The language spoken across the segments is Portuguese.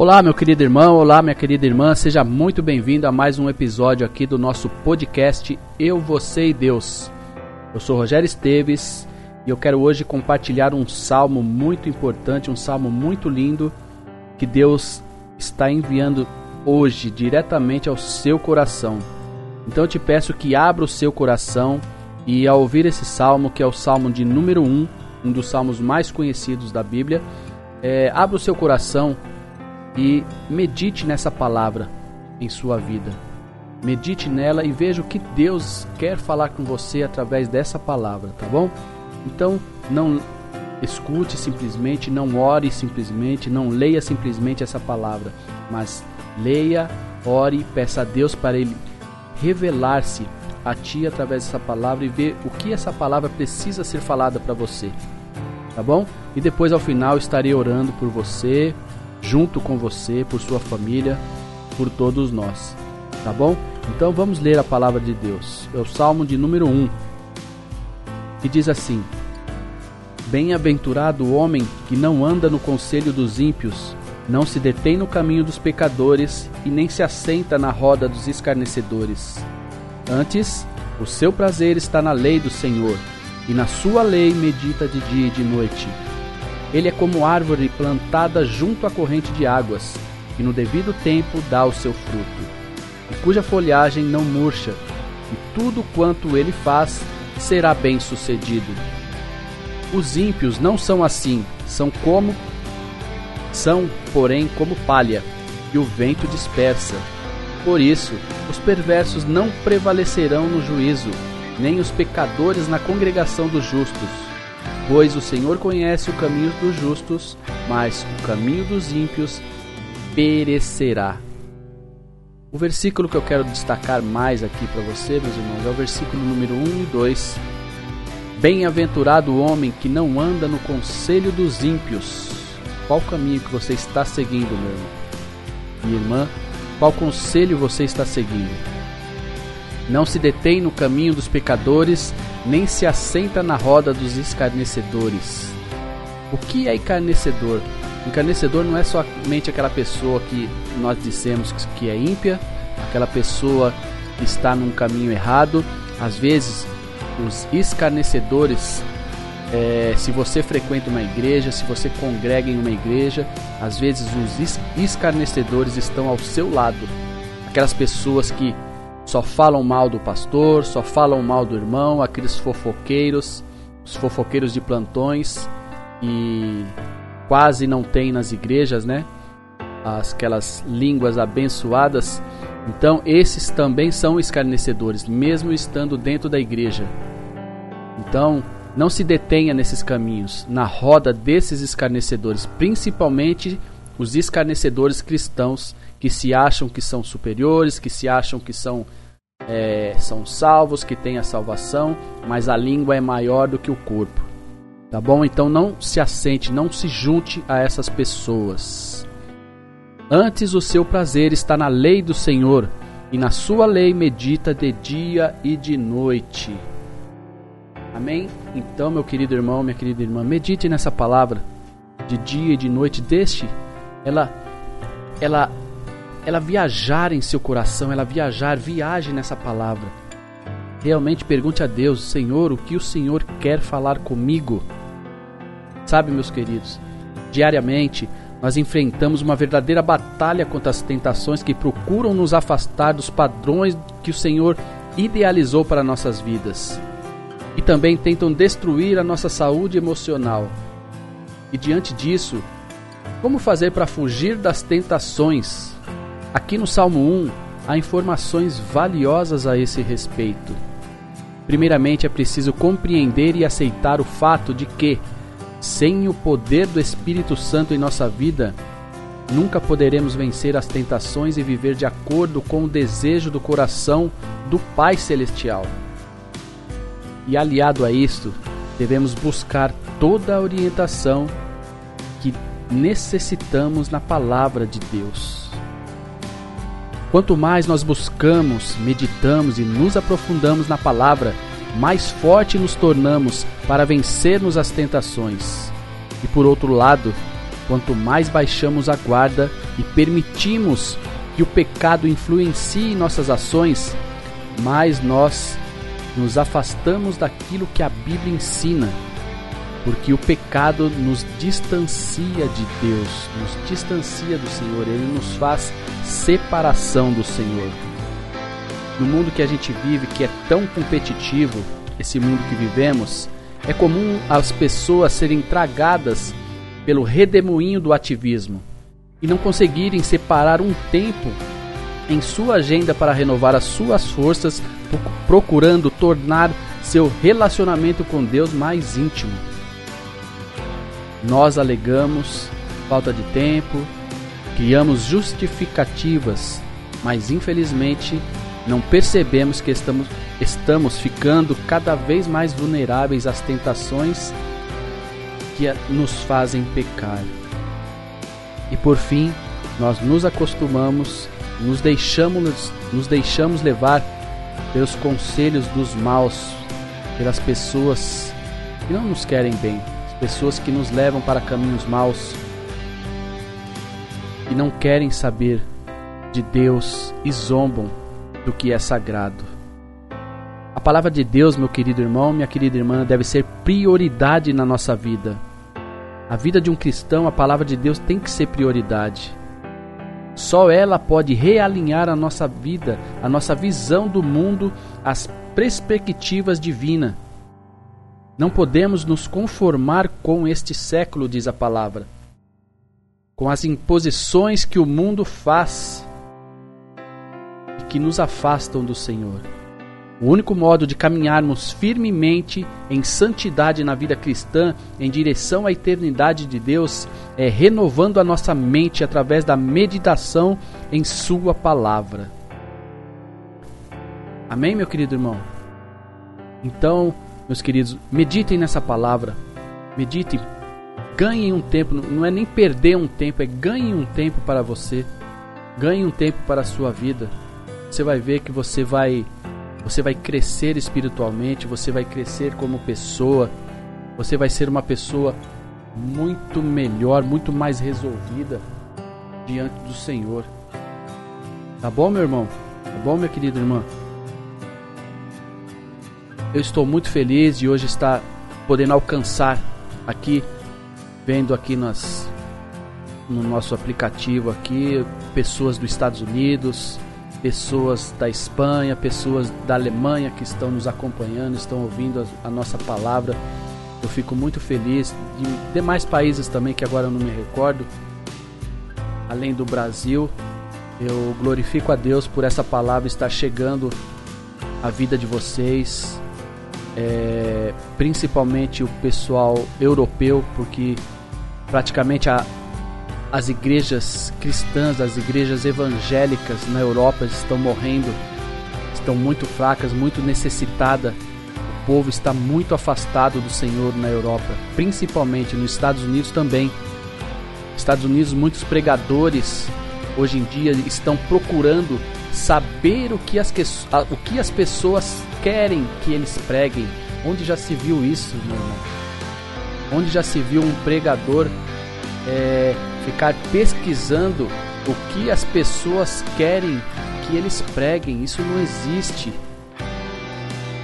Olá, meu querido irmão, olá, minha querida irmã, seja muito bem-vindo a mais um episódio aqui do nosso podcast Eu, Você e Deus. Eu sou Rogério Esteves e eu quero hoje compartilhar um salmo muito importante, um salmo muito lindo que Deus está enviando hoje diretamente ao seu coração. Então eu te peço que abra o seu coração e ao ouvir esse salmo, que é o salmo de número 1, um dos salmos mais conhecidos da Bíblia, é, abra o seu coração e medite nessa palavra em sua vida. Medite nela e veja o que Deus quer falar com você através dessa palavra, tá bom? Então, não escute simplesmente, não ore simplesmente, não leia simplesmente essa palavra, mas leia, ore, peça a Deus para Ele revelar-se a ti através dessa palavra e ver o que essa palavra precisa ser falada para você, tá bom? E depois ao final estarei orando por você, junto com você, por sua família, por todos nós. Tá bom? Então vamos ler a palavra de Deus. É o Salmo de número 1, que diz assim: Bem-aventurado o homem que não anda no conselho dos ímpios, não se detém no caminho dos pecadores e nem se assenta na roda dos escarnecedores. Antes, o seu prazer está na lei do Senhor, e na sua lei medita de dia e de noite. Ele é como árvore plantada junto à corrente de águas, que no devido tempo dá o seu fruto, e cuja folhagem não murcha, e tudo quanto ele faz será bem sucedido. Os ímpios não são assim, são como são, porém, como palha, e o vento dispersa. Por isso, os perversos não prevalecerão no juízo, nem os pecadores na congregação dos justos. Pois o Senhor conhece o caminho dos justos, mas o caminho dos ímpios perecerá. O versículo que eu quero destacar mais aqui para você, meus irmãos, é o versículo número 1 e 2. Bem-aventurado o homem que não anda no conselho dos ímpios. Qual caminho que você está seguindo, meu irmão? Minha irmã, qual conselho você está seguindo? Não se detém no caminho dos pecadores, nem se assenta na roda dos escarnecedores. O que é encarnecedor? Encarnecedor não é somente aquela pessoa que nós dissemos que é ímpia, aquela pessoa que está num caminho errado. Às vezes, os escarnecedores, é, se você frequenta uma igreja, se você congrega em uma igreja, às vezes os escarnecedores estão ao seu lado. Aquelas pessoas que só falam mal do pastor, só falam mal do irmão, aqueles fofoqueiros, os fofoqueiros de plantões e quase não tem nas igrejas, né? Aquelas línguas abençoadas. Então, esses também são escarnecedores, mesmo estando dentro da igreja. Então, não se detenha nesses caminhos, na roda desses escarnecedores, principalmente os escarnecedores cristãos que se acham que são superiores, que se acham que são é, são salvos, que têm a salvação, mas a língua é maior do que o corpo. Tá bom? Então não se assente, não se junte a essas pessoas. Antes o seu prazer está na lei do Senhor, e na sua lei medita de dia e de noite. Amém? Então, meu querido irmão, minha querida irmã, medite nessa palavra de dia e de noite, deixe ela ela ela viajar em seu coração, ela viajar, viaje nessa palavra. Realmente pergunte a Deus, Senhor, o que o Senhor quer falar comigo? Sabe, meus queridos, diariamente nós enfrentamos uma verdadeira batalha contra as tentações que procuram nos afastar dos padrões que o Senhor idealizou para nossas vidas. E também tentam destruir a nossa saúde emocional. E diante disso, como fazer para fugir das tentações Aqui no Salmo 1 há informações valiosas a esse respeito. Primeiramente, é preciso compreender e aceitar o fato de que, sem o poder do Espírito Santo em nossa vida, nunca poderemos vencer as tentações e viver de acordo com o desejo do coração do Pai Celestial. E aliado a isto, devemos buscar toda a orientação necessitamos na palavra de Deus. Quanto mais nós buscamos, meditamos e nos aprofundamos na palavra, mais forte nos tornamos para vencermos as tentações. E por outro lado, quanto mais baixamos a guarda e permitimos que o pecado influencie nossas ações, mais nós nos afastamos daquilo que a Bíblia ensina, porque o pecado nos distancia de Deus, nos distancia do Senhor, ele nos faz separação do Senhor. No mundo que a gente vive, que é tão competitivo, esse mundo que vivemos, é comum as pessoas serem tragadas pelo redemoinho do ativismo e não conseguirem separar um tempo em sua agenda para renovar as suas forças, procurando tornar seu relacionamento com Deus mais íntimo. Nós alegamos falta de tempo, criamos justificativas, mas infelizmente não percebemos que estamos, estamos ficando cada vez mais vulneráveis às tentações que nos fazem pecar. E por fim, nós nos acostumamos, nos deixamos, nos deixamos levar pelos conselhos dos maus, pelas pessoas que não nos querem bem, pessoas que nos levam para caminhos maus e não querem saber de Deus e zombam do que é sagrado. A palavra de Deus, meu querido irmão, minha querida irmã, deve ser prioridade na nossa vida. A vida de um cristão, a palavra de Deus tem que ser prioridade. Só ela pode realinhar a nossa vida, a nossa visão do mundo, as perspectivas divinas. Não podemos nos conformar com este século, diz a palavra, com as imposições que o mundo faz e que nos afastam do Senhor. O único modo de caminharmos firmemente em santidade na vida cristã, em direção à eternidade de Deus, é renovando a nossa mente através da meditação em Sua palavra. Amém, meu querido irmão? Então, meus queridos, meditem nessa palavra, meditem, ganhem um tempo, não é nem perder um tempo, é ganhem um tempo para você, ganhe um tempo para a sua vida. Você vai ver que você vai você vai crescer espiritualmente, você vai crescer como pessoa, você vai ser uma pessoa muito melhor, muito mais resolvida diante do Senhor. Tá bom, meu irmão? Tá bom, minha querida irmã? Eu estou muito feliz de hoje estar podendo alcançar aqui, vendo aqui nas, no nosso aplicativo aqui, pessoas dos Estados Unidos, pessoas da Espanha, pessoas da Alemanha que estão nos acompanhando, estão ouvindo a, a nossa palavra. Eu fico muito feliz. De demais países também, que agora eu não me recordo, além do Brasil, eu glorifico a Deus por essa palavra estar chegando à vida de vocês, é, principalmente o pessoal europeu, porque praticamente a, as igrejas cristãs, as igrejas evangélicas na Europa estão morrendo, estão muito fracas, muito necessitadas. O povo está muito afastado do Senhor na Europa, principalmente nos Estados Unidos também. Estados Unidos, muitos pregadores hoje em dia estão procurando saber o que as, o que as pessoas querem que eles preguem. Onde já se viu isso, meu irmão? Onde já se viu um pregador é, ficar pesquisando o que as pessoas querem que eles preguem. Isso não existe.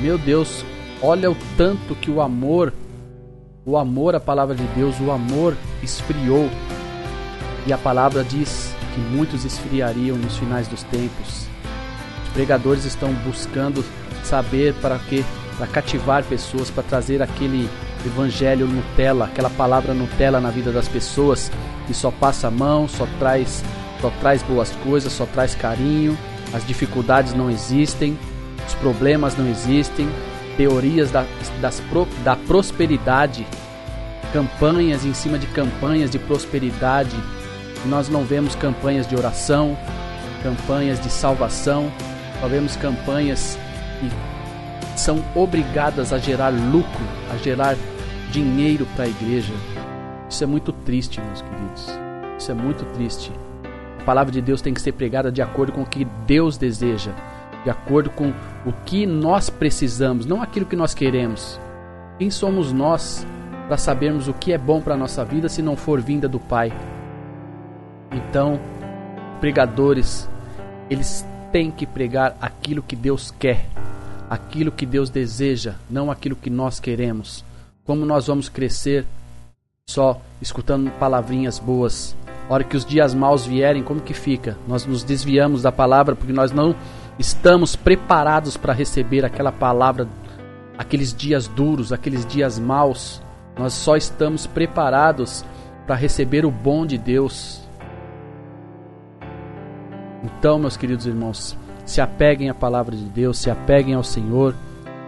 Meu Deus, olha o tanto que o amor, o amor à palavra de Deus, o amor esfriou. E a palavra diz que muitos esfriariam nos finais dos tempos. Os pregadores estão buscando saber para que para cativar pessoas, para trazer aquele evangelho Nutella, aquela palavra Nutella na vida das pessoas que só passa a mão, só traz, só traz boas coisas, só traz carinho, as dificuldades não existem, os problemas não existem, teorias da, das, da prosperidade, campanhas em cima de campanhas de prosperidade. Nós não vemos campanhas de oração, campanhas de salvação, só vemos campanhas que são obrigadas a gerar lucro, a gerar dinheiro para a igreja. Isso é muito triste, meus queridos. Isso é muito triste. A palavra de Deus tem que ser pregada de acordo com o que Deus deseja, de acordo com o que nós precisamos, não aquilo que nós queremos. Quem somos nós para sabermos o que é bom para a nossa vida se não for vinda do Pai. Então, pregadores, eles têm que pregar aquilo que Deus quer, aquilo que Deus deseja, não aquilo que nós queremos. Como nós vamos crescer só escutando palavrinhas boas? A hora que os dias maus vierem, como que fica? Nós nos desviamos da palavra porque nós não estamos preparados para receber aquela palavra, aqueles dias duros, aqueles dias maus. Nós só estamos preparados para receber o bom de Deus. Então, meus queridos irmãos, se apeguem à palavra de Deus, se apeguem ao Senhor.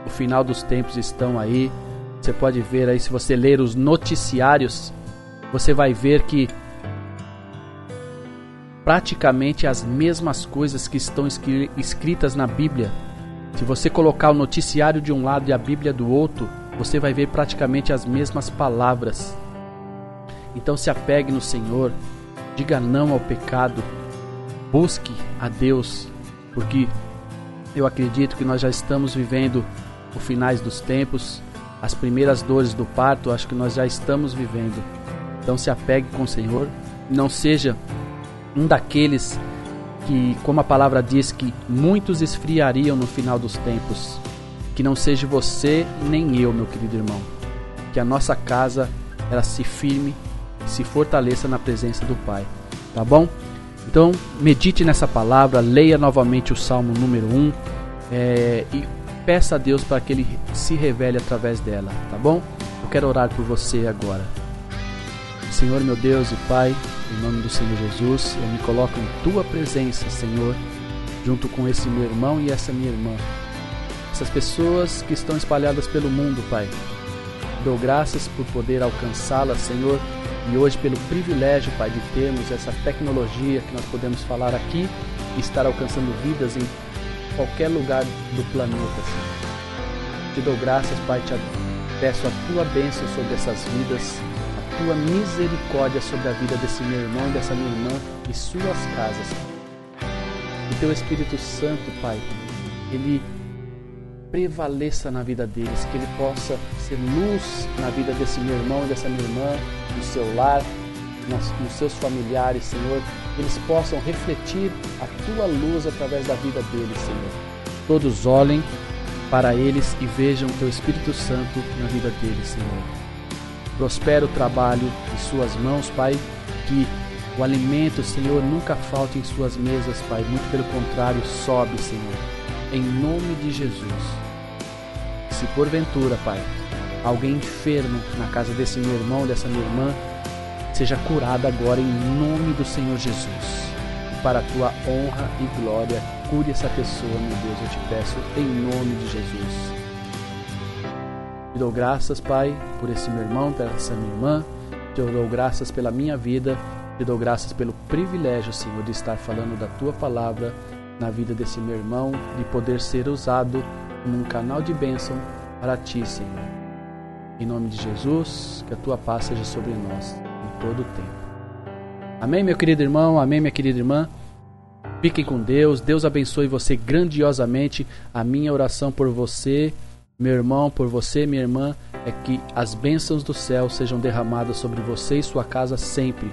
O final dos tempos estão aí. Você pode ver aí, se você ler os noticiários, você vai ver que praticamente as mesmas coisas que estão escritas na Bíblia. Se você colocar o noticiário de um lado e a Bíblia do outro, você vai ver praticamente as mesmas palavras. Então se apegue no Senhor, diga não ao pecado, busque a Deus, porque eu acredito que nós já estamos vivendo os finais dos tempos, as primeiras dores do parto, acho que nós já estamos vivendo. Então se apegue com o Senhor, não seja um daqueles que, como a palavra diz, que muitos esfriariam no final dos tempos. Que não seja você nem eu, meu querido irmão. Que a nossa casa ela se firme, se fortaleça na presença do Pai. Tá bom? Então, medite nessa palavra, leia novamente o Salmo número 1 é, e peça a Deus para que Ele se revele através dela, tá bom? Eu quero orar por você agora. Senhor, meu Deus e Pai, em nome do Senhor Jesus, eu me coloco em tua presença, Senhor, junto com esse meu irmão e essa minha irmã. Essas pessoas que estão espalhadas pelo mundo, Pai. Dou graças por poder alcançá-las, Senhor, e hoje pelo privilégio, Pai, de termos essa tecnologia que nós podemos falar aqui e estar alcançando vidas em qualquer lugar do planeta, Senhor. Te dou graças, Pai, te peço a tua bênção sobre essas vidas tua misericórdia sobre a vida desse meu irmão e dessa minha irmã e suas casas. Que teu Espírito Santo, Pai, ele prevaleça na vida deles, que ele possa ser luz na vida desse meu irmão e dessa minha irmã, no seu lar, nos, seus familiares, Senhor. Eles possam refletir a tua luz através da vida deles, Senhor. Todos olhem para eles e vejam o teu Espírito Santo na vida deles, Senhor. Prospera o trabalho de suas mãos, Pai, que o alimento, Senhor, nunca falte em suas mesas, Pai. Muito pelo contrário, sobe, Senhor. Em nome de Jesus. Se porventura, Pai, alguém enfermo na casa desse meu irmão, dessa minha irmã, seja curado agora em nome do Senhor Jesus. Para a tua honra e glória, cure essa pessoa, meu Deus, eu te peço, em nome de Jesus. Te dou graças, Pai, por esse meu irmão, por essa minha irmã. Te dou graças pela minha vida. Te dou graças pelo privilégio, Senhor, de estar falando da tua palavra na vida desse meu irmão, de poder ser usado como um canal de bênção para ti, Senhor. Em nome de Jesus, que a tua paz seja sobre nós em todo o tempo. Amém, meu querido irmão, amém, minha querida irmã. Fiquem com Deus, Deus abençoe você grandiosamente. A minha oração por você meu irmão, por você, minha irmã, é que as bênçãos do céu sejam derramadas sobre você e sua casa sempre,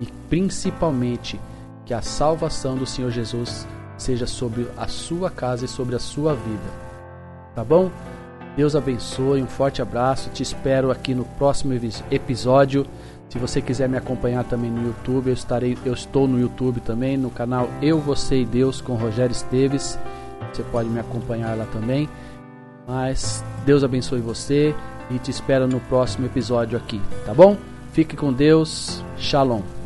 e principalmente que a salvação do Senhor Jesus seja sobre a sua casa e sobre a sua vida. Tá bom? Deus abençoe, um forte abraço. Te espero aqui no próximo episódio. Se você quiser me acompanhar também no YouTube, eu estarei, eu estou no YouTube também, no canal Eu, Você e Deus com Rogério Esteves. Você pode me acompanhar lá também. Mas Deus abençoe você e te espero no próximo episódio aqui, tá bom? Fique com Deus. Shalom.